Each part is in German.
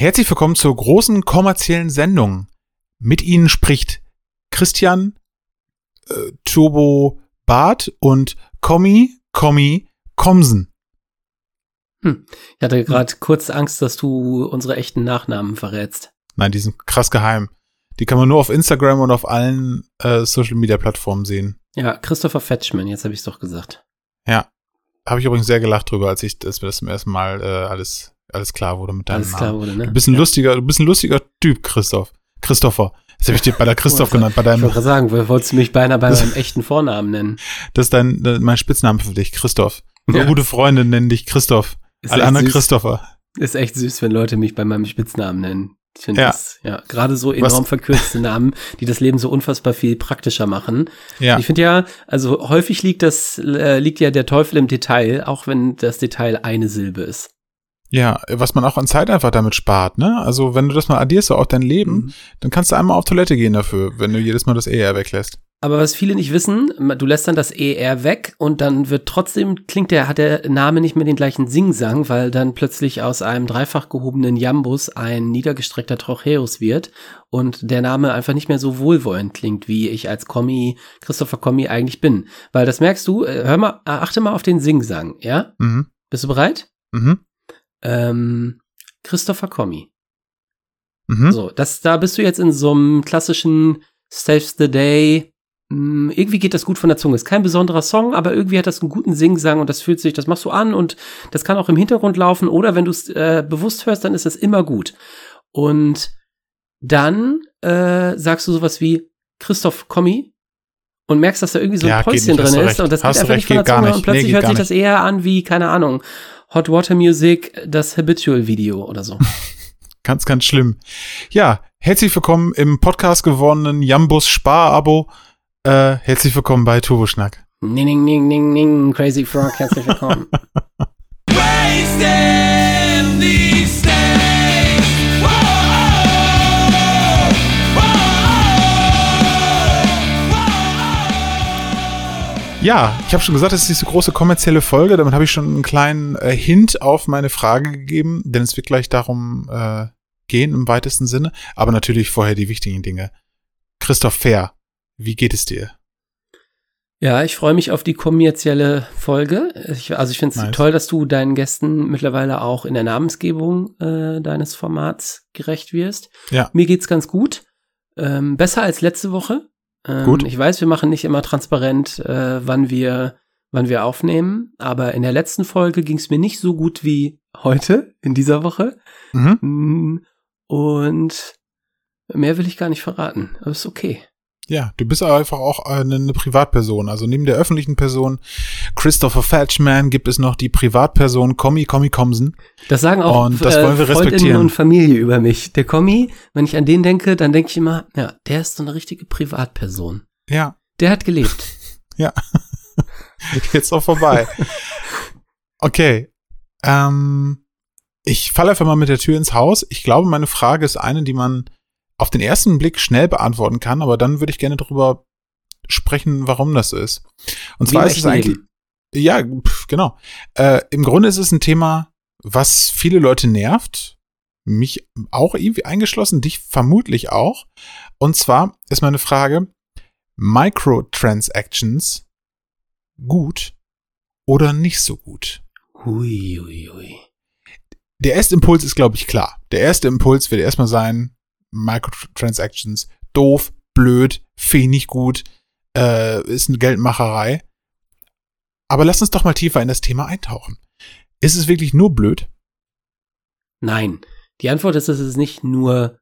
Herzlich willkommen zur großen kommerziellen Sendung. Mit Ihnen spricht Christian, äh, Turbo Bart und Kommi, Kommi, Komsen. Hm. Ich hatte gerade hm. kurz Angst, dass du unsere echten Nachnamen verrätst. Nein, die sind krass geheim. Die kann man nur auf Instagram und auf allen äh, Social Media Plattformen sehen. Ja, Christopher Fetchman, jetzt habe ich es doch gesagt. Ja. Habe ich übrigens sehr gelacht drüber, als ich das, das zum ersten Mal äh, alles alles klar wurde mit deinem alles Namen. Klar wurde, ne? Du bist ein ja. lustiger, du bist ein lustiger Typ, Christoph. Christopher. Das habe ich dir bei der Christoph genannt, bei deinem. Ich wollte sagen, wolltest du mich beinahe bei meinem echten Vornamen nennen? Das ist dein, mein Spitzname für dich, Christoph. Ja. Gute Freunde nennen dich Christoph. Ist Alle anderen süß. Christopher. Ist echt süß, wenn Leute mich bei meinem Spitznamen nennen. Ich finde ja. das, ja, gerade so enorm Was? verkürzte Namen, die das Leben so unfassbar viel praktischer machen. Ja. Ich finde ja, also häufig liegt das, äh, liegt ja der Teufel im Detail, auch wenn das Detail eine Silbe ist. Ja, was man auch an Zeit einfach damit spart, ne? Also wenn du das mal addierst, so auf dein Leben, mhm. dann kannst du einmal auf Toilette gehen dafür, wenn du jedes Mal das ER weglässt. Aber was viele nicht wissen, du lässt dann das ER weg und dann wird trotzdem, klingt der, hat der Name nicht mehr den gleichen Singsang, weil dann plötzlich aus einem dreifach gehobenen Jambus ein niedergestreckter Trocheus wird und der Name einfach nicht mehr so wohlwollend klingt, wie ich als Kommi, Christopher Kommi eigentlich bin. Weil das merkst du, äh, hör mal, achte mal auf den Singsang, ja? Mhm. Bist du bereit? Mhm ähm, Christopher Comey. Mhm. So, das, da bist du jetzt in so einem klassischen Saves the Day. Mh, hm, irgendwie geht das gut von der Zunge. Ist kein besonderer Song, aber irgendwie hat das einen guten Singsang und das fühlt sich, das machst du an und das kann auch im Hintergrund laufen oder wenn du es äh, bewusst hörst, dann ist das immer gut. Und dann äh, sagst du sowas wie Christoph Comey und merkst, dass da irgendwie so ein ja, Päuschen drin ist recht. und das Hast geht einfach recht, nicht von der Zunge und plötzlich nee, hört sich das eher an wie, keine Ahnung, Hot Water Music, das Habitual Video oder so. ganz, ganz schlimm. Ja, herzlich willkommen im Podcast gewonnenen Jambus Spar-Abo. Äh, herzlich willkommen bei Turboschnack. Ning, ning, ning, ning, ning, Crazy Frog, herzlich willkommen. Ja, ich habe schon gesagt, es ist diese große kommerzielle Folge. Damit habe ich schon einen kleinen äh, Hint auf meine Frage gegeben, denn es wird gleich darum äh, gehen im weitesten Sinne. Aber natürlich vorher die wichtigen Dinge. Christoph Fair, wie geht es dir? Ja, ich freue mich auf die kommerzielle Folge. Ich, also ich finde es nice. toll, dass du deinen Gästen mittlerweile auch in der Namensgebung äh, deines Formats gerecht wirst. Ja. Mir geht's ganz gut. Ähm, besser als letzte Woche. Ähm, Gut. Ich weiß, wir machen nicht immer transparent, äh, wann wir wann wir aufnehmen, aber in der letzten Folge ging es mir nicht so gut wie heute, in dieser Woche. Mhm. Mm, und mehr will ich gar nicht verraten, aber ist okay. Ja, du bist einfach auch eine, eine, Privatperson. Also neben der öffentlichen Person Christopher Fetchman gibt es noch die Privatperson Kommi Kommi Komsen. Das sagen auch und das wollen wir äh, Freundinnen und Familie über mich. Der Kommi, wenn ich an den denke, dann denke ich immer, ja, der ist so eine richtige Privatperson. Ja. Der hat gelebt. ja. Jetzt auch vorbei. Okay. Ähm, ich falle einfach mal mit der Tür ins Haus. Ich glaube, meine Frage ist eine, die man auf den ersten Blick schnell beantworten kann, aber dann würde ich gerne darüber sprechen, warum das ist. Und zwar ist es eigentlich, Leben. ja, pf, genau. Äh, Im Grunde ist es ein Thema, was viele Leute nervt, mich auch irgendwie eingeschlossen, dich vermutlich auch. Und zwar ist meine Frage, Microtransactions gut oder nicht so gut? Hui, hui, hui. Der erste Impuls ist, glaube ich, klar. Der erste Impuls wird erstmal sein, Microtransactions doof, blöd, finde ich gut, äh, ist eine Geldmacherei. Aber lass uns doch mal tiefer in das Thema eintauchen. Ist es wirklich nur blöd? Nein. Die Antwort ist, es ist nicht nur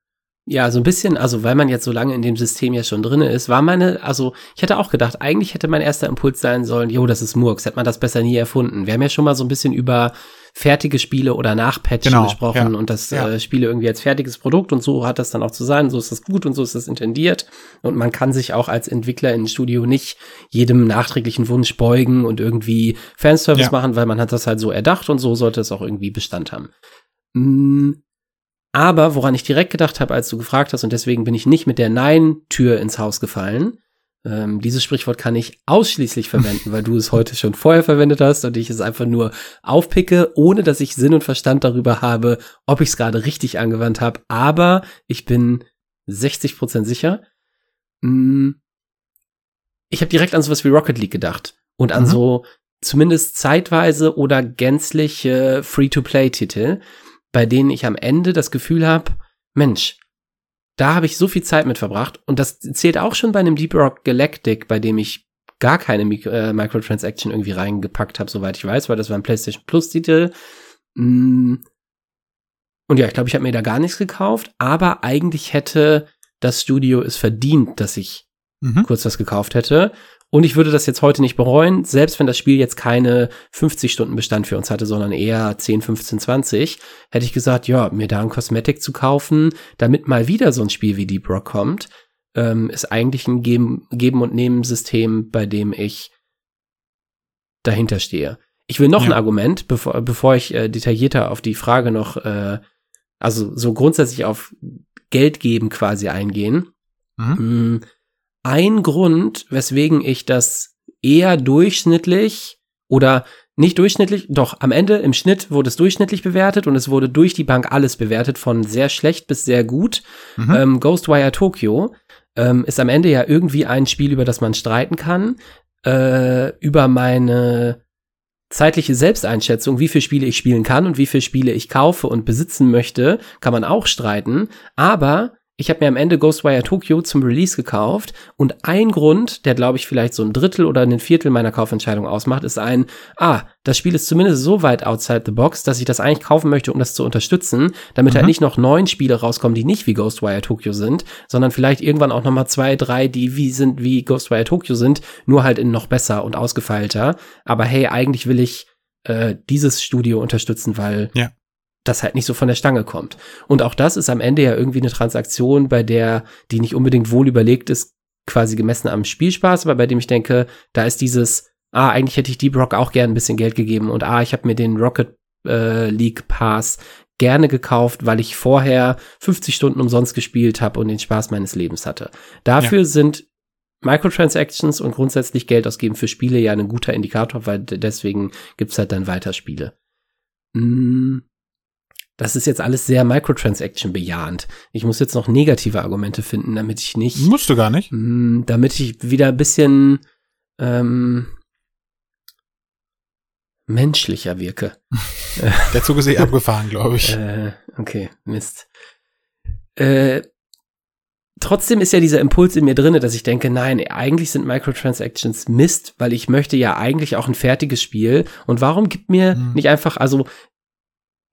ja, so ein bisschen, also weil man jetzt so lange in dem System ja schon drinne ist, war meine, also ich hätte auch gedacht, eigentlich hätte mein erster Impuls sein sollen, jo, das ist Murks, hätte man das besser nie erfunden. Wir haben ja schon mal so ein bisschen über fertige Spiele oder Nachpatchen genau, gesprochen ja, und das ja. äh, Spiele irgendwie als fertiges Produkt und so hat das dann auch zu sein, so ist das gut und so ist das intendiert und man kann sich auch als Entwickler in Studio nicht jedem nachträglichen Wunsch beugen und irgendwie Fanservice ja. machen, weil man hat das halt so erdacht und so sollte es auch irgendwie Bestand haben. Hm aber woran ich direkt gedacht habe, als du gefragt hast, und deswegen bin ich nicht mit der Nein-Tür ins Haus gefallen, Ähm, dieses Sprichwort kann ich ausschließlich verwenden, weil du es heute schon vorher verwendet hast und ich es einfach nur aufpicke, ohne dass ich Sinn und Verstand darüber habe, ob ich es gerade richtig angewandt habe. Aber ich bin 60% sicher. Mm, ich habe direkt an sowas wie Rocket League gedacht und an mhm. so zumindest zeitweise oder gänzliche Free-to-Play-Titel, bei denen ich am Ende das Gefühl habe, Mensch, da habe ich so viel Zeit mit verbracht. Und das zählt auch schon bei einem Deep Rock Galactic, bei dem ich gar keine Mik äh, Microtransaction irgendwie reingepackt habe, soweit ich weiß, weil das war ein PlayStation Plus-Titel. Mm. Und ja, ich glaube, ich habe mir da gar nichts gekauft, aber eigentlich hätte das Studio es verdient, dass ich mhm. kurz was gekauft hätte. Und ich würde das jetzt heute nicht bereuen, selbst wenn das Spiel jetzt keine 50 Stunden Bestand für uns hatte, sondern eher 10, 15, 20, hätte ich gesagt, ja, mir da ein Cosmetic zu kaufen, damit mal wieder so ein Spiel wie Deep Rock kommt, ähm, ist eigentlich ein Geben, Geben und Nehmen System, bei dem ich dahinter stehe. Ich will noch ja. ein Argument, bevor, bevor ich äh, detaillierter auf die Frage noch, äh, also so grundsätzlich auf Geld geben quasi eingehen. Mhm. Ein Grund, weswegen ich das eher durchschnittlich oder nicht durchschnittlich, doch am Ende im Schnitt wurde es durchschnittlich bewertet und es wurde durch die Bank alles bewertet, von sehr schlecht bis sehr gut. Mhm. Ähm, Ghostwire Tokyo ähm, ist am Ende ja irgendwie ein Spiel, über das man streiten kann. Äh, über meine zeitliche Selbsteinschätzung, wie viele Spiele ich spielen kann und wie viele Spiele ich kaufe und besitzen möchte, kann man auch streiten. Aber ich habe mir am Ende Ghostwire Tokyo zum Release gekauft und ein Grund, der glaube ich vielleicht so ein Drittel oder ein Viertel meiner Kaufentscheidung ausmacht, ist ein, ah, das Spiel ist zumindest so weit outside the box, dass ich das eigentlich kaufen möchte, um das zu unterstützen, damit halt mhm. halt nicht noch neun Spiele rauskommen, die nicht wie Ghostwire Tokyo sind, sondern vielleicht irgendwann auch noch mal zwei, drei, die wie sind, wie Ghostwire Tokyo sind, nur halt in noch besser und ausgefeilter. Aber hey, eigentlich will ich äh, dieses Studio unterstützen, weil ja das halt nicht so von der Stange kommt. Und auch das ist am Ende ja irgendwie eine Transaktion, bei der, die nicht unbedingt wohl überlegt ist, quasi gemessen am Spielspaß, aber bei dem ich denke, da ist dieses, ah, eigentlich hätte ich Deep Rock auch gern ein bisschen Geld gegeben und ah, ich habe mir den Rocket äh, League Pass gerne gekauft, weil ich vorher 50 Stunden umsonst gespielt habe und den Spaß meines Lebens hatte. Dafür ja. sind Microtransactions und grundsätzlich Geld ausgeben für Spiele ja ein guter Indikator, weil deswegen gibt's halt dann weiter Spiele. Hm. Das ist jetzt alles sehr Microtransaction bejahend. Ich muss jetzt noch negative Argumente finden, damit ich nicht. Musst du gar nicht. Mh, mm, damit ich wieder ein bisschen ähm, menschlicher wirke. Der Zug ist eh abgefahren, glaube ich. Äh, okay, Mist. Äh, trotzdem ist ja dieser Impuls in mir drinne, dass ich denke, nein, eigentlich sind Microtransactions Mist, weil ich möchte ja eigentlich auch ein fertiges Spiel. Und warum gibt mir hm. nicht einfach, also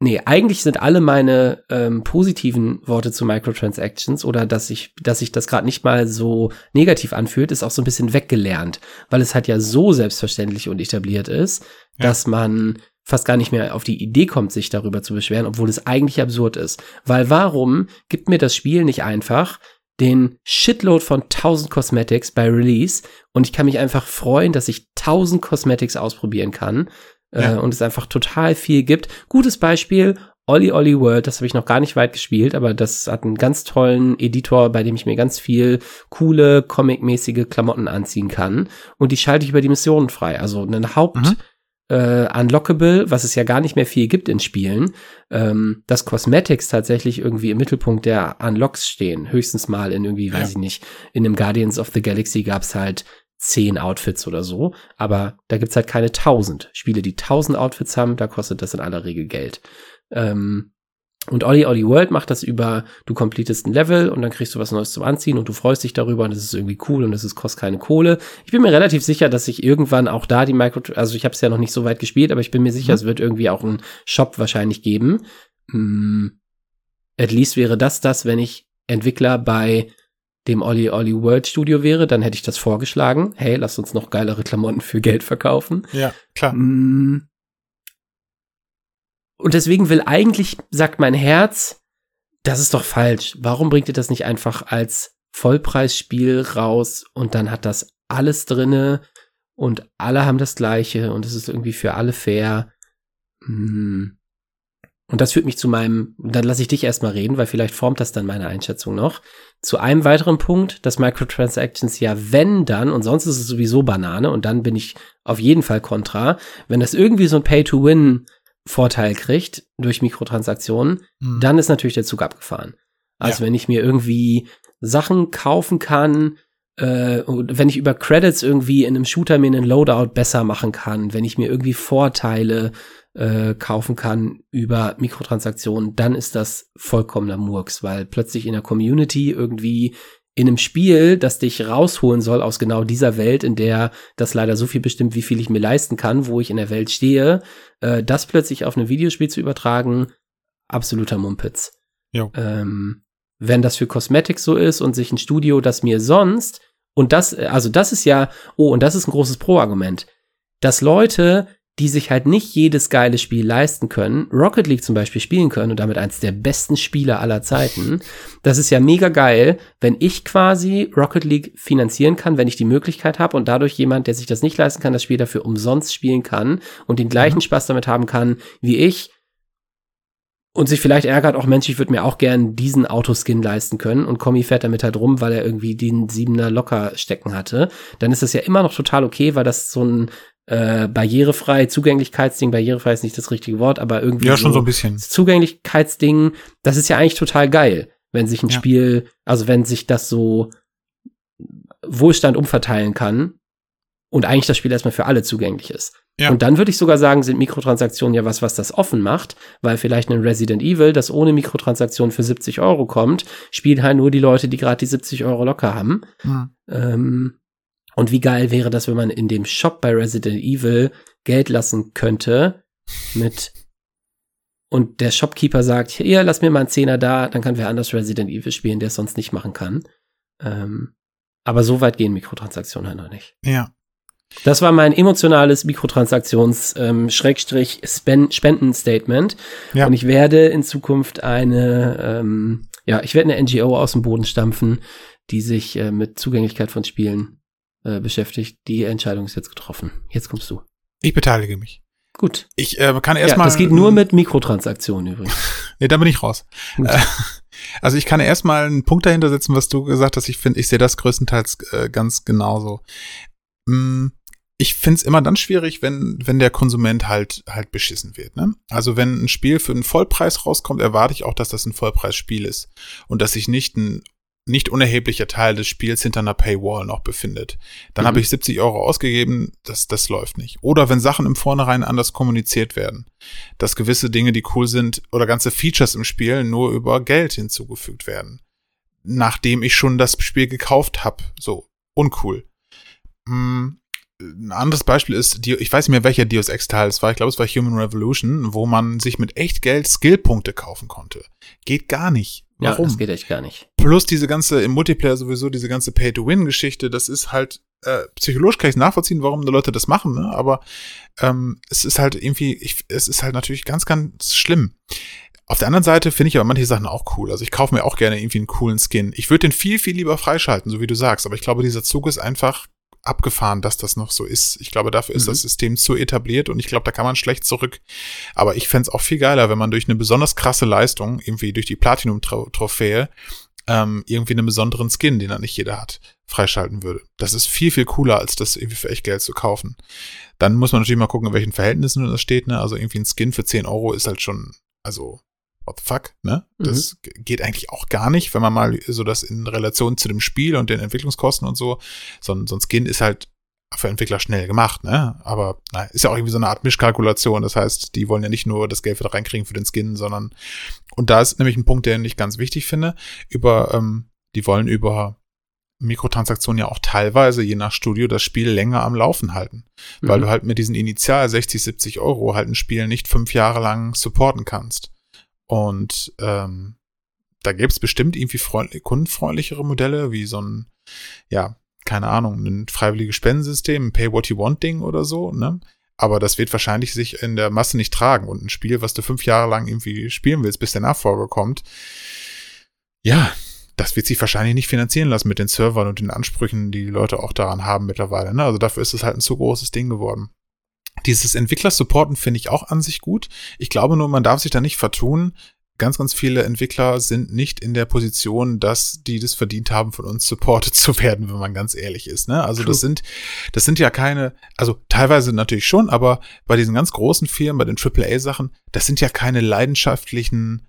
Nee, eigentlich sind alle meine ähm, positiven Worte zu Microtransactions oder dass ich, dass sich das gerade nicht mal so negativ anfühlt, ist auch so ein bisschen weggelernt, weil es halt ja so selbstverständlich und etabliert ist, ja. dass man fast gar nicht mehr auf die Idee kommt, sich darüber zu beschweren, obwohl es eigentlich absurd ist. Weil warum gibt mir das Spiel nicht einfach den Shitload von 1000 Cosmetics bei Release und ich kann mich einfach freuen, dass ich 1000 Cosmetics ausprobieren kann ja. äh, und es einfach total viel gibt. Gutes Beispiel, Olli Olli World, das habe ich noch gar nicht weit gespielt, aber das hat einen ganz tollen Editor, bei dem ich mir ganz viel coole, comic-mäßige Klamotten anziehen kann. Und die schalte ich über die Missionen frei. Also einen Haupt- mhm. äh, Unlockable, was es ja gar nicht mehr viel gibt in Spielen, ähm, dass Cosmetics tatsächlich irgendwie im Mittelpunkt der Unlocks stehen. Höchstens mal in irgendwie, ja. weiß ich nicht, in einem Guardians of the Galaxy gab's halt zehn Outfits oder so, aber da gibt's halt keine tausend. Spiele, die tausend Outfits haben, da kostet das in aller Regel Geld. Ähm, und Olli Olli World macht das über, du completest ein Level und dann kriegst du was Neues zum Anziehen und du freust dich darüber und es ist irgendwie cool und es kostet keine Kohle. Ich bin mir relativ sicher, dass ich irgendwann auch da die Micro, also ich habe es ja noch nicht so weit gespielt, aber ich bin mir sicher, mhm. es wird irgendwie auch einen Shop wahrscheinlich geben. Mm, at least wäre das das, wenn ich Entwickler bei dem Olli Olli World Studio wäre, dann hätte ich das vorgeschlagen. Hey, lass uns noch geilere Klamotten für Geld verkaufen. Ja, klar. Mm. Und deswegen will eigentlich, sagt mein Herz, das ist doch falsch. Warum bringt ihr das nicht einfach als Vollpreisspiel raus und dann hat das alles drinne und alle haben das gleiche und es ist irgendwie für alle fair. Mm. Und das führt mich zu meinem, dann lasse ich dich erstmal reden, weil vielleicht formt das dann meine Einschätzung noch. Zu einem weiteren Punkt, dass Microtransactions ja, wenn dann, und sonst ist es sowieso Banane, und dann bin ich auf jeden Fall kontra, wenn das irgendwie so ein Pay-to-Win Vorteil kriegt durch Mikrotransaktionen, mhm. dann ist natürlich der Zug abgefahren. Also ja. wenn ich mir irgendwie Sachen kaufen kann, äh, wenn ich über Credits irgendwie in einem Shooter mir einen Loadout besser machen kann, wenn ich mir irgendwie Vorteile äh, kaufen kann über Mikrotransaktionen, dann ist das vollkommener Murks, weil plötzlich in der Community irgendwie in einem Spiel, das dich rausholen soll aus genau dieser Welt, in der das leider so viel bestimmt, wie viel ich mir leisten kann, wo ich in der Welt stehe, äh, das plötzlich auf ein Videospiel zu übertragen, absoluter Mumpitz. Ähm, wenn das für Cosmetics so ist und sich ein Studio, das mir sonst, und das, also das ist ja, oh, und das ist ein großes Pro-Argument, dass Leute, die sich halt nicht jedes geile Spiel leisten können, Rocket League zum Beispiel spielen können und damit eins der besten Spieler aller Zeiten. Das ist ja mega geil, wenn ich quasi Rocket League finanzieren kann, wenn ich die Möglichkeit habe und dadurch jemand, der sich das nicht leisten kann, das Spiel dafür umsonst spielen kann und den gleichen mhm. Spaß damit haben kann wie ich und sich vielleicht ärgert, auch Mensch, ich würde mir auch gern diesen Autoskin leisten können und Kommi fährt damit halt rum, weil er irgendwie den Siebener locker stecken hatte, dann ist das ja immer noch total okay, weil das so ein äh, barrierefrei, Zugänglichkeitsding, barrierefrei ist nicht das richtige Wort, aber irgendwie. Ja, schon so, ein bisschen. Zugänglichkeitsding, das ist ja eigentlich total geil, wenn sich ein ja. Spiel, also wenn sich das so Wohlstand umverteilen kann und eigentlich das Spiel erstmal für alle zugänglich ist. Ja. Und dann würde ich sogar sagen, sind Mikrotransaktionen ja was, was das offen macht, weil vielleicht ein Resident Evil, das ohne Mikrotransaktionen für 70 Euro kommt, spielen halt nur die Leute, die gerade die 70 Euro locker haben. Mhm. Ähm, und wie geil wäre das, wenn man in dem Shop bei Resident Evil Geld lassen könnte mit und der Shopkeeper sagt, hier, lass mir mal einen Zehner da, dann kann wer anders Resident Evil spielen, der es sonst nicht machen kann. Ähm, aber so weit gehen Mikrotransaktionen halt noch nicht. Ja. Das war mein emotionales Mikrotransaktions ähm. Ja. Und ich werde in Zukunft eine, ähm, ja, ich werde eine NGO aus dem Boden stampfen, die sich äh, mit Zugänglichkeit von Spielen äh, beschäftigt. Die Entscheidung ist jetzt getroffen. Jetzt kommst du. Ich beteilige mich. Gut. Ich äh, kann erstmal. Ja, das geht nur mit Mikrotransaktionen übrigens. nee, da bin ich raus. Äh, also ich kann erstmal einen Punkt dahinter setzen, was du gesagt hast. Ich finde, ich sehe das größtenteils äh, ganz genauso. Mm, ich finde es immer dann schwierig, wenn, wenn der Konsument halt, halt beschissen wird. Ne? Also wenn ein Spiel für einen Vollpreis rauskommt, erwarte ich auch, dass das ein Vollpreisspiel ist und dass sich nicht ein nicht unerheblicher Teil des Spiels hinter einer Paywall noch befindet. Dann mhm. habe ich 70 Euro ausgegeben, das, das läuft nicht. Oder wenn Sachen im Vornherein anders kommuniziert werden, dass gewisse Dinge, die cool sind, oder ganze Features im Spiel nur über Geld hinzugefügt werden. Nachdem ich schon das Spiel gekauft habe. So, uncool. Hm, ein anderes Beispiel ist, ich weiß nicht mehr, welcher Deus Ex-Teil es war, ich glaube, es war Human Revolution, wo man sich mit echt Geld Skillpunkte kaufen konnte. Geht gar nicht. Warum? Ja, das geht echt gar nicht. Plus diese ganze, im Multiplayer sowieso, diese ganze Pay-to-Win-Geschichte, das ist halt, äh, psychologisch kann ich nachvollziehen, warum die Leute das machen, ne? aber ähm, es ist halt irgendwie, ich, es ist halt natürlich ganz, ganz schlimm. Auf der anderen Seite finde ich aber manche Sachen auch cool. Also ich kaufe mir auch gerne irgendwie einen coolen Skin. Ich würde den viel, viel lieber freischalten, so wie du sagst. Aber ich glaube, dieser Zug ist einfach abgefahren, dass das noch so ist. Ich glaube, dafür ist mhm. das System zu etabliert und ich glaube, da kann man schlecht zurück. Aber ich fände es auch viel geiler, wenn man durch eine besonders krasse Leistung, irgendwie durch die Platinum-Trophäe, ähm, irgendwie einen besonderen Skin, den dann nicht jeder hat, freischalten würde. Das ist viel, viel cooler, als das irgendwie für echt Geld zu kaufen. Dann muss man natürlich mal gucken, in welchen Verhältnissen das steht. Ne? Also irgendwie ein Skin für 10 Euro ist halt schon, also what the fuck, ne? Mhm. Das geht eigentlich auch gar nicht, wenn man mal so das in Relation zu dem Spiel und den Entwicklungskosten und so, so ein, so ein Skin ist halt für Entwickler schnell gemacht, ne? Aber na, ist ja auch irgendwie so eine Art Mischkalkulation. Das heißt, die wollen ja nicht nur das Geld wieder reinkriegen für den Skin, sondern und da ist nämlich ein Punkt, den ich ganz wichtig finde. Über, ähm, die wollen über Mikrotransaktionen ja auch teilweise, je nach Studio, das Spiel länger am Laufen halten. Mhm. Weil du halt mit diesen Initial 60, 70 Euro halt ein Spiel nicht fünf Jahre lang supporten kannst. Und ähm, da gäbe es bestimmt irgendwie kundenfreundlichere Modelle, wie so ein, ja, keine Ahnung, ein freiwilliges Spendensystem, ein Pay-What-You-Want-Ding oder so, ne? Aber das wird wahrscheinlich sich in der Masse nicht tragen. Und ein Spiel, was du fünf Jahre lang irgendwie spielen willst, bis der Nachfolger kommt, ja, das wird sich wahrscheinlich nicht finanzieren lassen mit den Servern und den Ansprüchen, die die Leute auch daran haben mittlerweile. Ne? Also dafür ist es halt ein zu großes Ding geworden. Dieses Entwickler-Supporten finde ich auch an sich gut. Ich glaube nur, man darf sich da nicht vertun. Ganz, ganz viele Entwickler sind nicht in der Position, dass die das verdient haben, von uns supported zu werden, wenn man ganz ehrlich ist. Ne? Also True. das sind, das sind ja keine, also teilweise natürlich schon, aber bei diesen ganz großen Firmen, bei den AAA-Sachen, das sind ja keine leidenschaftlichen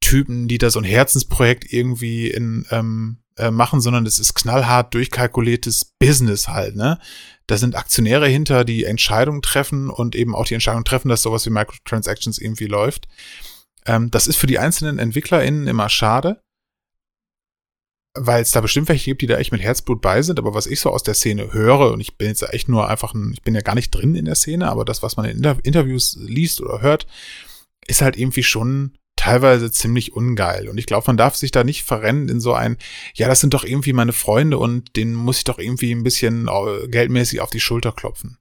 Typen, die da so ein Herzensprojekt irgendwie in, ähm, äh, machen, sondern das ist knallhart durchkalkuliertes Business halt, ne? Da sind Aktionäre hinter, die Entscheidungen treffen und eben auch die Entscheidung treffen, dass sowas wie Microtransactions irgendwie läuft. Ähm, das ist für die einzelnen EntwicklerInnen immer schade, weil es da bestimmt welche gibt, die da echt mit Herzblut bei sind, aber was ich so aus der Szene höre, und ich bin jetzt echt nur einfach ein, ich bin ja gar nicht drin in der Szene, aber das, was man in Inter Interviews liest oder hört, ist halt irgendwie schon teilweise ziemlich ungeil. Und ich glaube, man darf sich da nicht verrennen in so ein, ja, das sind doch irgendwie meine Freunde und denen muss ich doch irgendwie ein bisschen äh, geldmäßig auf die Schulter klopfen.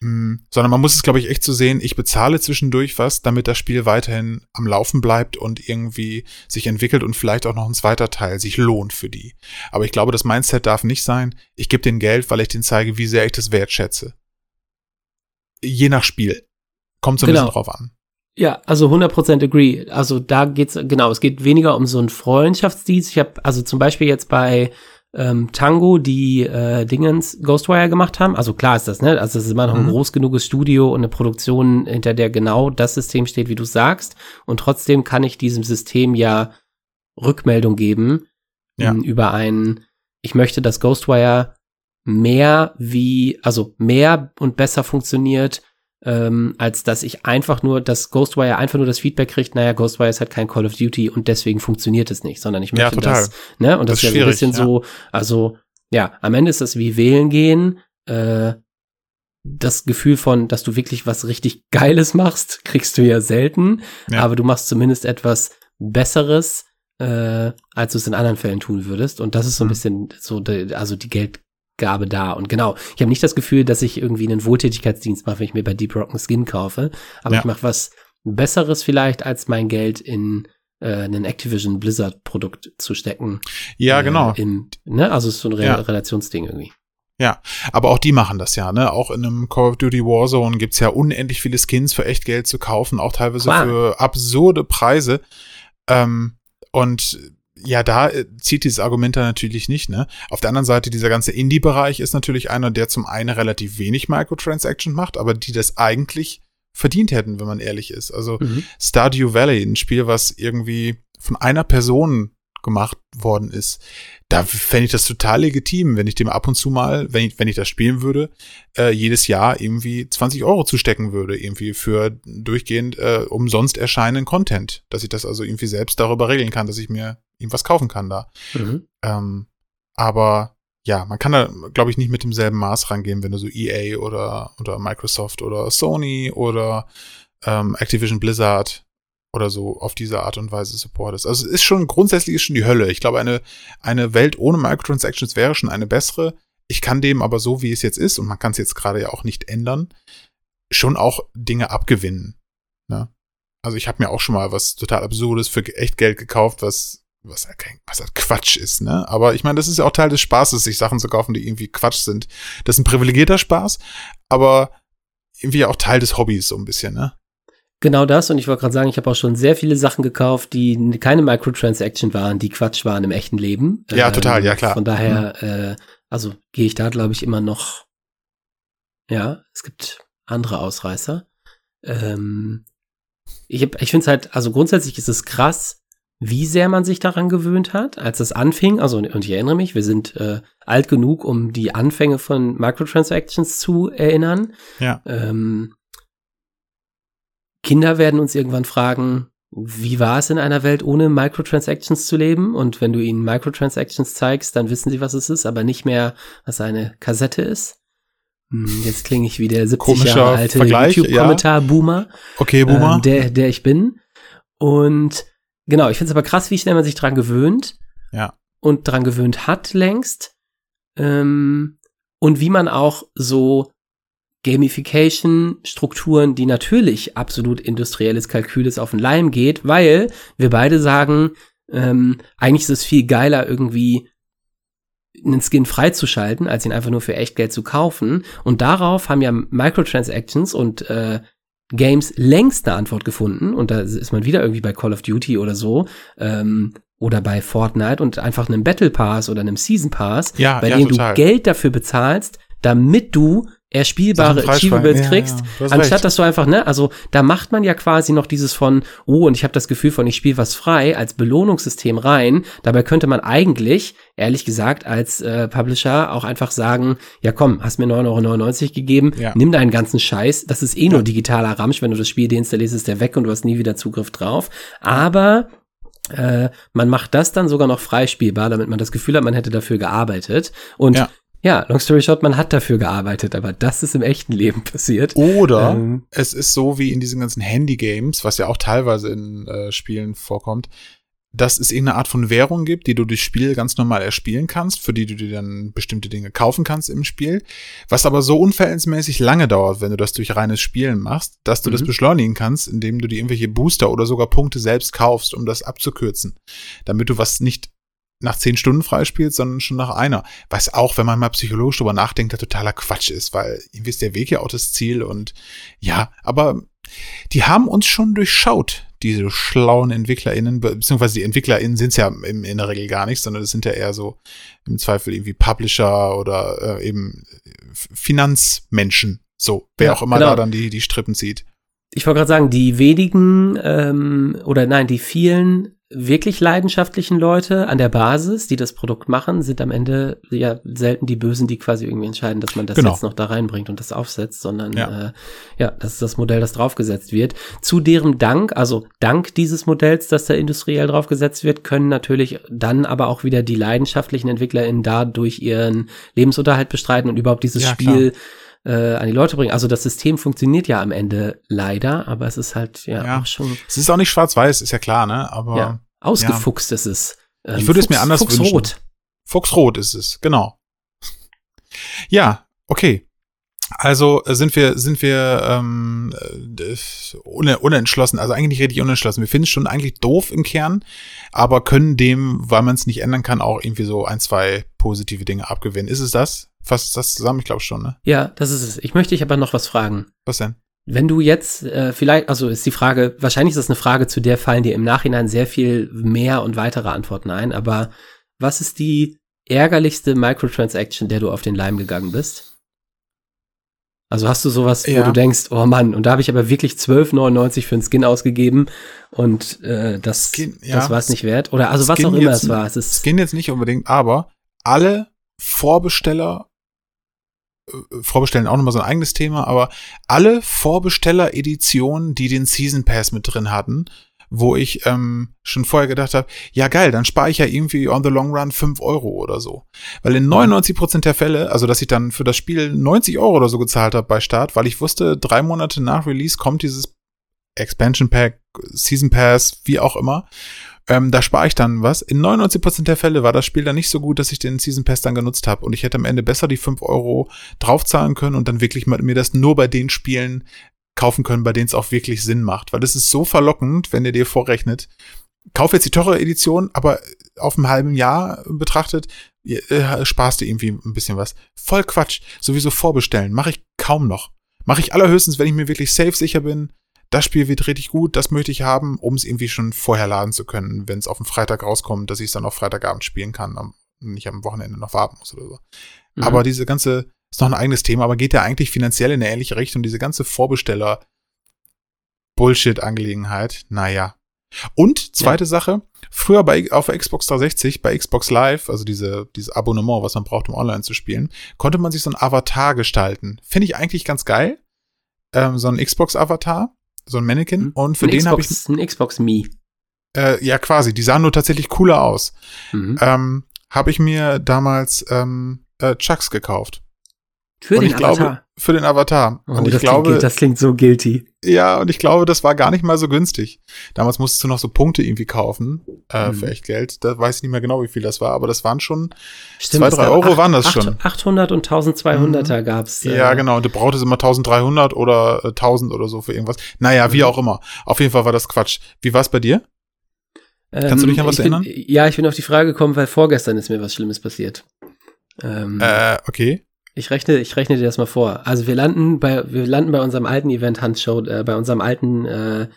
Mhm. Sondern man muss es, glaube ich, echt so sehen, ich bezahle zwischendurch was, damit das Spiel weiterhin am Laufen bleibt und irgendwie sich entwickelt und vielleicht auch noch ein zweiter Teil sich lohnt für die. Aber ich glaube, das Mindset darf nicht sein, ich gebe den Geld, weil ich denen zeige, wie sehr ich das wertschätze. Je nach Spiel. Kommt so ein genau. bisschen drauf an. Ja, also 100% agree. Also da geht's, genau, es geht weniger um so einen Freundschaftsdienst. Ich habe also zum Beispiel jetzt bei ähm, Tango, die äh, Dingens Ghostwire gemacht haben. Also klar ist das, ne? Also es ist immer noch ein mhm. groß genuges Studio und eine Produktion, hinter der genau das System steht, wie du sagst. Und trotzdem kann ich diesem System ja Rückmeldung geben ja. Ähm, über einen, ich möchte, dass Ghostwire mehr wie, also mehr und besser funktioniert ähm, als dass ich einfach nur, dass Ghostwire einfach nur das Feedback kriegt, naja, Ghostwire ist halt kein Call of Duty und deswegen funktioniert es nicht, sondern ich möchte ja, das, ne, und das, das ist ja ein bisschen ja. so, also, ja, am Ende ist das wie wählen gehen, äh, das Gefühl von, dass du wirklich was richtig Geiles machst, kriegst du ja selten, ja. aber du machst zumindest etwas Besseres, äh, als du es in anderen Fällen tun würdest. Und das ist so ein mhm. bisschen so, de, also die Geld, Gabe da. Und genau, ich habe nicht das Gefühl, dass ich irgendwie einen Wohltätigkeitsdienst mache, wenn ich mir bei Deep Rock einen Skin kaufe. Aber ja. ich mache was Besseres vielleicht, als mein Geld in äh, einen Activision Blizzard Produkt zu stecken. Ja, äh, genau. Im, ne? Also es ist so ein Re ja. Relationsding irgendwie. Ja, aber auch die machen das ja, ne? Auch in einem Call of Duty Warzone gibt's ja unendlich viele Skins für echt Geld zu kaufen, auch teilweise Klar. für absurde Preise. Ähm, und ja, da äh, zieht dieses Argument da natürlich nicht, ne? Auf der anderen Seite, dieser ganze Indie-Bereich ist natürlich einer, der zum einen relativ wenig Microtransaction macht, aber die das eigentlich verdient hätten, wenn man ehrlich ist. Also mhm. Stardew Valley, ein Spiel, was irgendwie von einer Person gemacht worden ist, da fände ich das total legitim, wenn ich dem ab und zu mal, wenn ich, wenn ich das spielen würde, äh, jedes Jahr irgendwie 20 Euro zustecken würde, irgendwie für durchgehend äh, umsonst erscheinenden Content. Dass ich das also irgendwie selbst darüber regeln kann, dass ich mir ihm was kaufen kann da. Mhm. Ähm, aber ja, man kann da, glaube ich, nicht mit demselben Maß rangehen, wenn du so EA oder, oder Microsoft oder Sony oder ähm, Activision Blizzard oder so auf diese Art und Weise supportest. Also es ist schon, grundsätzlich ist schon die Hölle. Ich glaube, eine, eine Welt ohne Microtransactions wäre schon eine bessere. Ich kann dem aber so, wie es jetzt ist, und man kann es jetzt gerade ja auch nicht ändern, schon auch Dinge abgewinnen. Ne? Also ich habe mir auch schon mal was total Absurdes für echt Geld gekauft, was was halt, kein, was halt Quatsch ist, ne? Aber ich meine, das ist ja auch Teil des Spaßes, sich Sachen zu kaufen, die irgendwie Quatsch sind. Das ist ein privilegierter Spaß, aber irgendwie auch Teil des Hobbys so ein bisschen, ne? Genau das, und ich wollte gerade sagen, ich habe auch schon sehr viele Sachen gekauft, die keine Microtransaction waren, die Quatsch waren im echten Leben. Ja, ähm, total, ja klar. Von daher, mhm. äh, also gehe ich da, glaube ich, immer noch. Ja, es gibt andere Ausreißer. Ähm, ich ich finde es halt, also grundsätzlich ist es krass, wie sehr man sich daran gewöhnt hat, als es anfing. Also, und ich erinnere mich, wir sind äh, alt genug, um die Anfänge von Microtransactions zu erinnern. Ja. Ähm, Kinder werden uns irgendwann fragen, wie war es in einer Welt ohne Microtransactions zu leben? Und wenn du ihnen Microtransactions zeigst, dann wissen sie, was es ist, aber nicht mehr, was eine Kassette ist. Hm, jetzt klinge ich wie der 70 Komischer Jahre alte YouTube-Kommentar-Boomer. Ja. Okay, Boomer. Äh, der, der ich bin. Und Genau, ich finde es aber krass, wie schnell man sich dran gewöhnt. Ja. Und dran gewöhnt hat längst. Ähm, und wie man auch so Gamification-Strukturen, die natürlich absolut industrielles Kalkül ist, auf den Leim geht, weil wir beide sagen, ähm, eigentlich ist es viel geiler, irgendwie einen Skin freizuschalten, als ihn einfach nur für Echtgeld zu kaufen. Und darauf haben ja Microtransactions und äh, Games längst eine Antwort gefunden. Und da ist man wieder irgendwie bei Call of Duty oder so. Ähm, oder bei Fortnite und einfach einem Battle Pass oder einem Season Pass, Ja, bei ja, dem total. du Geld dafür bezahlst, damit du erspielbare. Achievables Ja, kriegst, ja, anstatt recht. dass du einfach, ne, also da macht man ja quasi noch dieses von, oh, und ich habe das Gefühl von, ich spiele was frei als Belohnungssystem rein. Dabei könnte man eigentlich, ehrlich gesagt, als äh, Publisher auch einfach sagen, ja komm, hast mir 9,99 Euro gegeben, Ja. nimm deinen ganzen Scheiß, das ist eh nur digitaler Ramsch, wenn du das Spiel deinstallierst, ist der weg und du hast nie wieder Zugriff drauf. Aber äh, man macht das dann sogar noch freispielbar, damit man das Gefühl hat, man hätte dafür gearbeitet. Und Ja. Ja, long story short, man hat dafür gearbeitet, aber das ist im echten Leben passiert. Oder Ähm. es ist so wie in diesen ganzen Handy-Games, was ja auch teilweise in äh, Spielen vorkommt, dass es irgendeine Art von Währung gibt, die du durch Spiel ganz normal erspielen kannst, für die du dir dann bestimmte Dinge kaufen kannst im Spiel, was aber so unverhältnismäßig lange dauert, wenn du das durch reines Spielen machst, dass du das Mhm. beschleunigen kannst, indem du dir irgendwelche Booster oder sogar Punkte selbst kaufst, um das abzukürzen, damit du was nicht nach zehn Stunden freispielst, sondern schon nach einer. Was auch, wenn man mal psychologisch drüber nachdenkt, der totaler Quatsch ist, weil irgendwie ist der Weg ja auch das Ziel und ja, aber die haben uns schon durchschaut, diese schlauen EntwicklerInnen, be- beziehungsweise die EntwicklerInnen sind es ja im, in der Regel gar nicht, sondern das sind ja eher so im Zweifel irgendwie Publisher oder äh, eben Finanzmenschen. So, wer Ja, auch immer genau. da dann die, die Strippen zieht. Ich wollte gerade sagen, die wenigen ähm, oder nein, die vielen wirklich leidenschaftlichen Leute an der Basis, die das Produkt machen, sind am Ende ja selten die Bösen, die quasi irgendwie entscheiden, dass man das Genau. jetzt noch da reinbringt und das aufsetzt, sondern Ja. äh, ja, das ist das Modell, das draufgesetzt wird. Zu deren Dank, also dank dieses Modells, das da industriell draufgesetzt wird, können natürlich dann aber auch wieder die leidenschaftlichen EntwicklerInnen dadurch ihren Lebensunterhalt bestreiten und überhaupt dieses Ja, Spiel äh, an die Leute bringen. Also das System funktioniert ja am Ende leider, aber es ist halt ja, Ja. auch schon Es ist auch nicht schwarz-weiß, ist ja klar, ne? Aber ja, ausgefuchst ist es. Ähm, Ich würde es mir anders Fuchsrot. Fuchsrot ist es, genau. Ja, okay. Also äh, sind wir, sind wir ähm, äh, une, unentschlossen, also eigentlich nicht richtig unentschlossen. Wir finden es schon eigentlich doof im Kern, aber können dem, weil man es nicht ändern kann, auch irgendwie so ein, zwei positive Dinge abgewinnen. Ist es das? Fasst das zusammen? Ich glaube schon, ne? Ja, das ist es. Ich möchte dich aber noch was fragen. Was denn? Wenn du jetzt äh, vielleicht, also ist die Frage, wahrscheinlich ist das eine Frage, zu der fallen dir im Nachhinein sehr viel mehr und weitere Antworten ein, aber was ist die ärgerlichste Microtransaction, der du auf den Leim gegangen bist? Also hast du sowas, Ja. wo du denkst, oh Mann, und da habe ich aber wirklich 12,99 für einen Skin ausgegeben und äh, das, Skin, ja. das war es nicht wert? Oder also was Skin auch immer es war. Es ist Skin jetzt nicht unbedingt, aber alle Vorbesteller, Vorbestellen auch nochmal so ein eigenes Thema, aber alle Vorbesteller-Editionen, die den Season Pass mit drin hatten, wo ich ähm, schon vorher gedacht habe, ja geil, dann spare ich ja irgendwie on the long run 5 Euro oder so. Weil in 99% der Fälle, also dass ich dann für das Spiel 90 Euro oder so gezahlt habe bei Start, weil ich wusste, drei Monate nach Release kommt dieses Expansion Pack, Season Pass, wie auch immer. Ähm, da spare ich dann was. In 99% der Fälle war das Spiel dann nicht so gut, dass ich den Season Pass dann genutzt habe. Und ich hätte am Ende besser die 5 Euro draufzahlen können und dann wirklich mir das nur bei den Spielen kaufen können, bei denen es auch wirklich Sinn macht. Weil das ist so verlockend, wenn ihr dir vorrechnet. Kauf jetzt die teure Edition, aber auf einem halben Jahr betrachtet, äh, sparst du irgendwie ein bisschen was. Voll Quatsch. Sowieso vorbestellen. Mache ich kaum noch. Mache ich allerhöchstens, wenn ich mir wirklich safe sicher bin, das Spiel wird richtig gut, das möchte ich haben, um es irgendwie schon vorher laden zu können, wenn es auf dem Freitag rauskommt, dass ich es dann auf Freitagabend spielen kann und nicht am Wochenende noch warten muss oder so. Mhm. Aber diese ganze, ist noch ein eigenes Thema, aber geht ja eigentlich finanziell in eine ähnliche Richtung, diese ganze Vorbesteller Bullshit-Angelegenheit, naja. Und zweite Sache, früher bei auf Xbox 360, bei Xbox Live, also diese, dieses Abonnement, was man braucht, um online zu spielen, konnte man sich so ein Avatar gestalten. Finde ich eigentlich ganz geil. Ähm, so ein Xbox-Avatar, so ein Mannequin. Mhm. Und für ein den habe ich, ein Xbox Me. äh, ja quasi, die sahen nur tatsächlich cooler aus. Mhm. Ähm, habe ich mir damals ähm, äh, Chucks gekauft. Für und den ich glaube, Avatar. für den Avatar. Oh, und ich das, glaube, klingt, das klingt so guilty. ja, und ich glaube, das war gar nicht mal so günstig. Damals musstest du noch so Punkte irgendwie kaufen, äh, Mhm. für echt Geld. Da weiß ich nicht mehr genau, wie viel das war, aber das waren schon, Stimmt, Zwei, es drei Euro acht- waren das acht- schon. 800 und 1200er gab's. äh, ja, genau, und du brauchtest immer 1300 oder äh, 1000 oder so für irgendwas. Naja, wie Mhm. auch immer. Auf jeden Fall war das Quatsch. Wie war's bei dir? Kannst du dich an was Ähm, bin, erinnern? Ja, ich bin auf die Frage gekommen, weil vorgestern ist mir was Schlimmes passiert. Ähm, Äh, okay. Ich rechne, ich rechne dir das mal vor. Also wir landen bei, wir landen bei unserem alten Event Hunt Show, äh, bei unserem alten äh,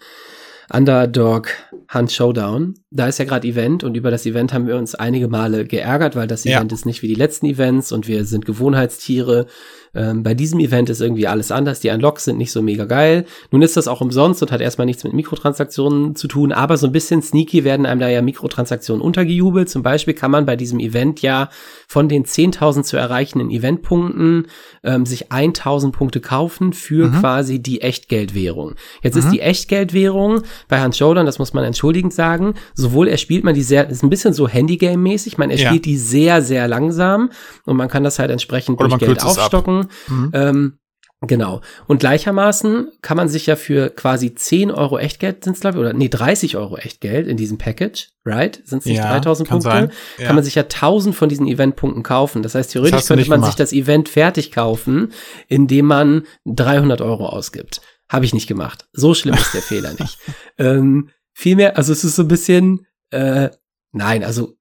Underdog Hunt Showdown. Da ist ja gerade Event und über das Event haben wir uns einige Male geärgert, weil das Ja. Event ist nicht wie die letzten Events und wir sind Gewohnheitstiere. Ähm, bei diesem Event ist irgendwie alles anders. Die Unlocks sind nicht so mega geil. Nun ist das auch umsonst und hat erstmal nichts mit Mikrotransaktionen zu tun, aber so ein bisschen sneaky werden einem da ja Mikrotransaktionen untergejubelt. Zum Beispiel kann man bei diesem Event ja von den 10.000 zu erreichenden Eventpunkten ähm, sich 1.000 Punkte kaufen für Mhm. quasi die Echtgeldwährung. Jetzt Mhm. ist die Echtgeldwährung bei Hans Showdown, das muss man entschuldigend sagen, sowohl erspielt man die sehr, ist ein bisschen so Handygame-mäßig, man erspielt die sehr, sehr langsam und man kann das halt entsprechend Oder durch Geld es aufstocken. Mhm. Ähm, genau. Und gleichermaßen kann man sich ja für quasi 10 Euro Echtgeld sind's glaube ich, oder nee, 30 Euro Echtgeld in diesem Package, right? Sind es nicht Ja, 3000 kann Punkte? Ja. Kann man sich ja 1000 von diesen Eventpunkten kaufen. Das heißt, theoretisch Das könnte man sich gemacht. das Event fertig kaufen, indem man 300 Euro ausgibt. Habe ich nicht gemacht. So schlimm ist der Fehler nicht. Ähm, vielmehr, also es ist so ein bisschen, äh, nein, also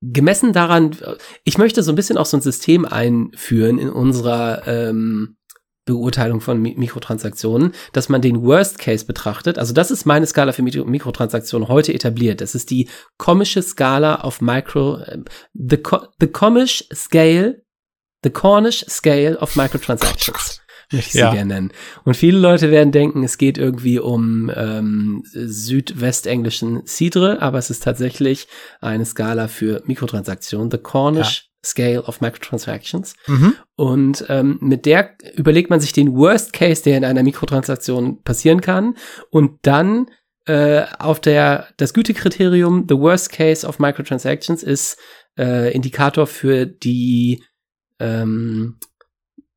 gemessen daran, ich möchte so ein bisschen auch so ein System einführen in unserer ähm, Beurteilung von Mi Mikrotransaktionen, dass man den Worst Case betrachtet. Also das ist meine Skala für Mikro Mikrotransaktionen heute etabliert. Das ist die komische Skala auf Micro, äh, the, the Scale, the Cornish Scale of Microtransactions möchte ich Ja. sie gerne nennen. Und viele Leute werden denken, es geht irgendwie um ähm, südwestenglischen Cidre, aber es ist tatsächlich eine Skala für Mikrotransaktionen, the Cornish Scale of Microtransactions. Mhm. Und ähm, mit der überlegt man sich den Worst Case, der in einer Mikrotransaktion passieren kann, und dann äh, auf der das Gütekriterium the Worst Case of Microtransactions ist äh, Indikator für die ähm,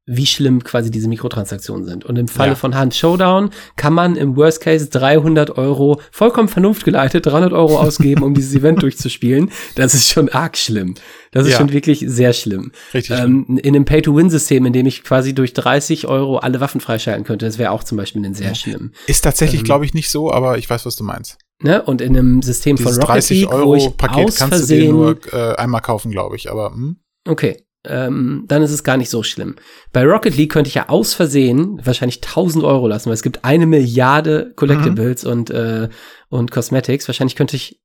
wie schlimm quasi diese Mikrotransaktionen sind. Und im Falle Ja. von Hand Showdown kann man im Worst Case 300 Euro, vollkommen vernunftgeleitet, 300 Euro ausgeben, um dieses Event durchzuspielen. Das ist schon arg schlimm. Das ist Ja. schon wirklich sehr schlimm. Richtig. Ähm, in einem Pay-to-Win-System, in dem ich quasi durch 30 Euro alle Waffen freischalten könnte, das wäre auch zum Beispiel ein sehr schlimm. Ist tatsächlich, ähm, glaube ich, nicht so, aber ich weiß, was du meinst. Ne? Und in einem System Dieses von Rocket 30 League, wo Euro ich Paket kannst du dir nur äh, einmal kaufen, glaube ich. Aber hm? Okay, ähm, dann ist es gar nicht so schlimm. Bei Rocket League könnte ich ja aus Versehen wahrscheinlich 1000 Euro lassen, weil es gibt eine Milliarde Collectibles Mhm. und, äh, und Cosmetics. Wahrscheinlich könnte ich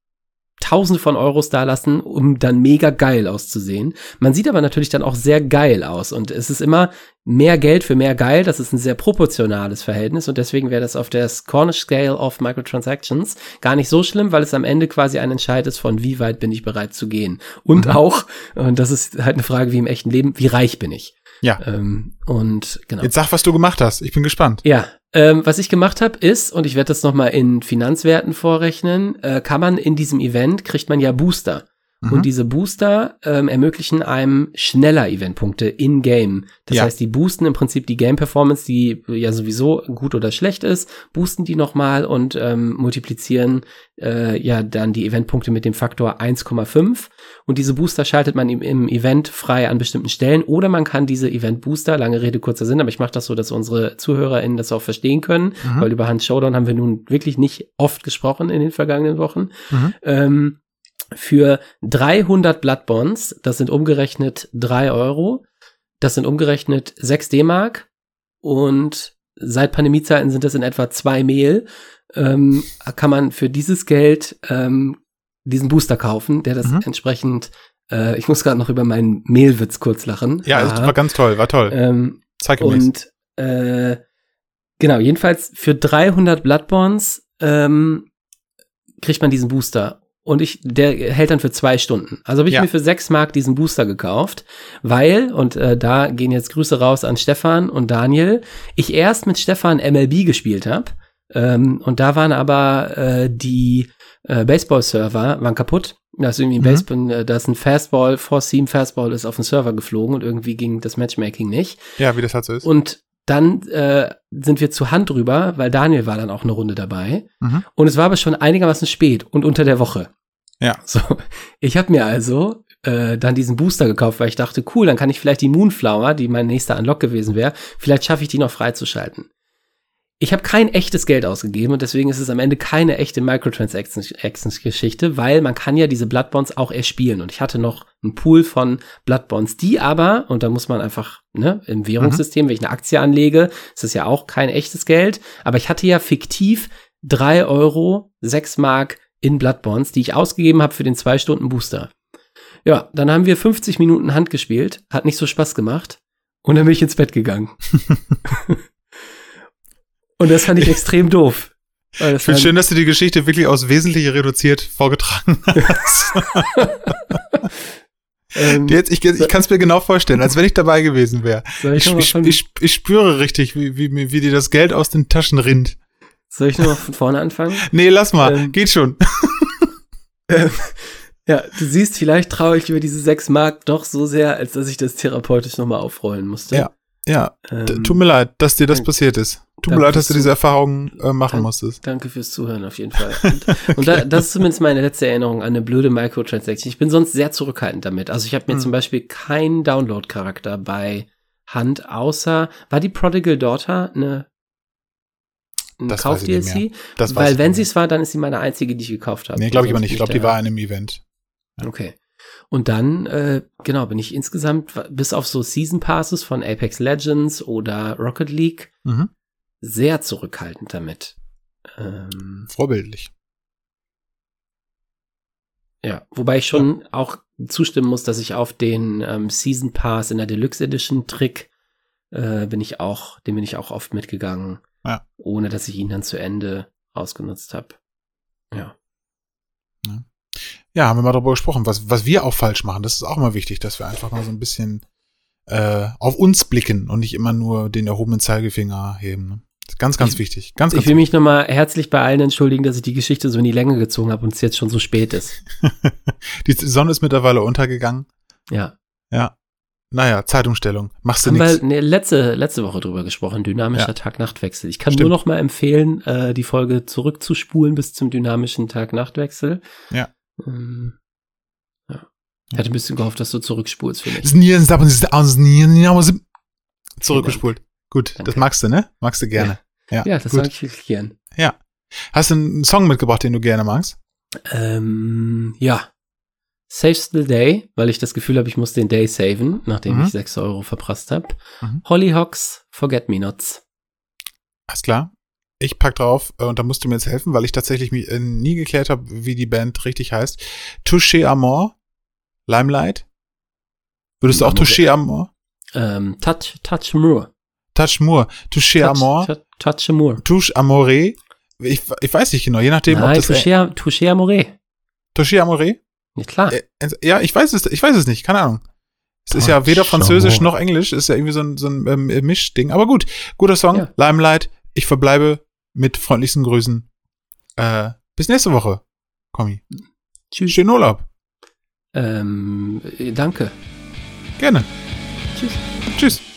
Tausende von Euros da lassen, um dann mega geil auszusehen. Man sieht aber natürlich dann auch sehr geil aus und es ist immer mehr Geld für mehr geil. Das ist ein sehr proportionales Verhältnis und deswegen wäre das auf der Cornish Scale of Microtransactions gar nicht so schlimm, weil es am Ende quasi ein Entscheid ist von wie weit bin ich bereit zu gehen. Und Mhm. auch, und das ist halt eine Frage wie im echten Leben, wie reich bin ich? Ja. Ähm, und genau. Jetzt sag, was du gemacht hast. Ich bin gespannt. Ja, ähm, was ich gemacht habe ist, und ich werde das nochmal in Finanzwerten vorrechnen, äh, kann man in diesem Event, kriegt man ja Booster. Mhm. Und diese Booster ähm, ermöglichen einem schneller Eventpunkte in-game. Das Ja. heißt, die boosten im Prinzip die Game-Performance, die ja sowieso gut oder schlecht ist, boosten die nochmal und ähm, multiplizieren äh, ja dann die Eventpunkte mit dem Faktor 1,5. Und diese Booster schaltet man im, im Event frei an bestimmten Stellen oder man kann diese Event-Booster, lange Rede, kurzer Sinn, aber ich mache das so, dass unsere ZuhörerInnen das auch verstehen können, Mhm. weil über Hans Showdown haben wir nun wirklich nicht oft gesprochen in den vergangenen Wochen. Mhm. Ähm, für 300 Blood Bonds, das sind umgerechnet 3 Euro, das sind umgerechnet 6 D-Mark und seit Pandemiezeiten sind das in etwa 2 Mehl, ähm, kann man für dieses Geld ähm, diesen Booster kaufen, der das Mhm. entsprechend, äh, ich muss gerade noch über meinen Mehlwitz kurz lachen. Ja, also, das war ganz toll, war toll. ähm, Zeitgemäß. und äh, genau, jedenfalls für 300 Bloodborns ähm, kriegt man diesen Booster. Und ich, der hält dann für zwei Stunden. Also habe ich Ja. mir für sechs Mark diesen Booster gekauft, weil, und äh, da gehen jetzt Grüße raus an Stefan und Daniel, ich erst mit Stefan MLB gespielt habe. Ähm, und da waren aber äh, die äh, Baseball-Server waren kaputt. Da ist irgendwie ein Mhm. Baseball, äh, da ist ein Fastball, Four-Seam Fastball ist auf den Server geflogen und irgendwie ging das Matchmaking nicht. ja, wie das halt so ist. Und dann äh, sind wir zu Hand drüber, weil Daniel war dann auch eine Runde dabei. Mhm. Und es war aber schon einigermaßen spät und unter der Woche. Ja. So, ich habe mir also äh, dann diesen Booster gekauft, weil ich dachte, cool, dann kann ich vielleicht die Moonflower, die mein nächster Unlock gewesen wäre, vielleicht schaffe ich die noch freizuschalten. Ich habe kein echtes Geld ausgegeben und deswegen ist es am Ende keine echte Microtransactions-Geschichte, weil man kann ja diese Bloodbonds auch erspielen und ich hatte noch Ein Pool von Bloodbonds, die aber, und da muss man einfach, ne, im Währungssystem, mhm. wenn ich eine Aktie anlege, ist das ja auch kein echtes Geld, aber ich hatte ja fiktiv drei Euro, sechs Mark in Bloodbonds, die ich ausgegeben habe für den zwei Stunden Booster. Ja, dann haben wir 50 Minuten Hand gespielt, hat nicht so Spaß gemacht und dann bin ich ins Bett gegangen. und das fand ich extrem doof. Ich finde schön, dass du die Geschichte wirklich aus Wesentliche reduziert vorgetragen hast. ähm, Jetzt, ich ich kann es mir genau vorstellen, als wenn ich dabei gewesen wäre. Ich, ich, ich, ich, spüre richtig, wie, wie, wie dir das Geld aus den Taschen rinnt. Soll ich nochmal von vorne anfangen? nee, lass mal, ähm, geht schon. ähm, ja, du siehst, vielleicht traue ich über diese sechs Mark doch so sehr, als dass ich das therapeutisch nochmal aufrollen musste. Ja, ja. Ähm, Tut mir leid, dass dir das danke, passiert ist. Tut mir leid, dass du diese Erfahrung äh, machen danke, musstest. Danke fürs Zuhören auf jeden Fall. Und, und da, das ist zumindest meine letzte Erinnerung an eine blöde Microtransaction. Ich bin sonst sehr zurückhaltend damit. Also ich habe mir hm. zum Beispiel keinen Download-Charakter bei Hand, außer, war die Prodigal Daughter eine ein Kauf-DLC? Weil wenn sie es war, dann ist sie meine einzige, die ich gekauft habe. Nee, glaube ich aber nicht. Ich glaube, die war in einem Event. Ja. Okay. Und dann, äh, genau, bin ich insgesamt, bis auf so Season Passes von Apex Legends oder Rocket League, mhm. sehr zurückhaltend damit. Ähm, Vorbildlich. Ja, wobei ich schon ja. auch zustimmen muss, dass ich auf den ähm, Season Pass in der Deluxe Edition Trick äh, bin ich auch, den bin ich auch oft mitgegangen, ja. ohne dass ich ihn dann zu Ende ausgenutzt habe. Ja. ja. Ja, haben wir mal darüber gesprochen, was, was wir auch falsch machen. Das ist auch mal wichtig, dass wir einfach mal so ein bisschen äh, auf uns blicken und nicht immer nur den erhobenen Zeigefinger heben. Ne? Ganz, ganz ich, wichtig. Ganz, ganz ich will mich nochmal herzlich bei allen entschuldigen, dass ich die Geschichte so in die Länge gezogen habe und es jetzt schon so spät ist. die Sonne ist mittlerweile untergegangen. Ja. Ja. Naja, Zeitumstellung. Machst du nichts. nee, letzte, letzte Woche drüber gesprochen, dynamischer ja. Tag-Nacht-Wechsel. Ich kann Stimmt. nur noch mal empfehlen, äh, die Folge zurückzuspulen bis zum dynamischen Tag-Nacht-Wechsel. Ja. Ähm, ja. Ich hatte ein bisschen gehofft, dass du zurückspulst für mich. Zurückgespult. Gut, Danke. das magst du, ne? Magst du gerne. Ja, ja, ja das sage ich wirklich gern. Ja. Hast du einen Song mitgebracht, den du gerne magst? Ähm, ja. Saves the Day, weil ich das Gefühl habe, ich muss den Day saven, nachdem mhm. ich 6 Euro verprasst habe. Mhm. Hollyhocks, Forget Me Nots. Alles klar ich pack drauf, äh, und da musst du mir jetzt helfen, weil ich tatsächlich mich, äh, nie geklärt habe, wie die Band richtig heißt. Touché Amor, Limelight. Würdest du auch Touché Amor? Ähm, Touch, Touch Moore. Touch Moore. Touché Amor. Touch, touch Amour. Touche Amore. Ich, ich weiß nicht genau, je nachdem, Nein, ob das. Touché, Touché Amore. Touché Amore? Ja, klar. Äh, ja, ich weiß es, ich weiß es nicht, keine Ahnung. Es ist ja weder Französisch noch Englisch, ist ja irgendwie so ein, so ein ähm, Mischding. Aber gut, guter Song, ja. Limelight. Ich verbleibe mit freundlichsten Grüßen. Äh, bis nächste Woche, Kommi. Tschüss. Schönen Urlaub. Ähm, danke. Gerne. Tschüss. Tschüss.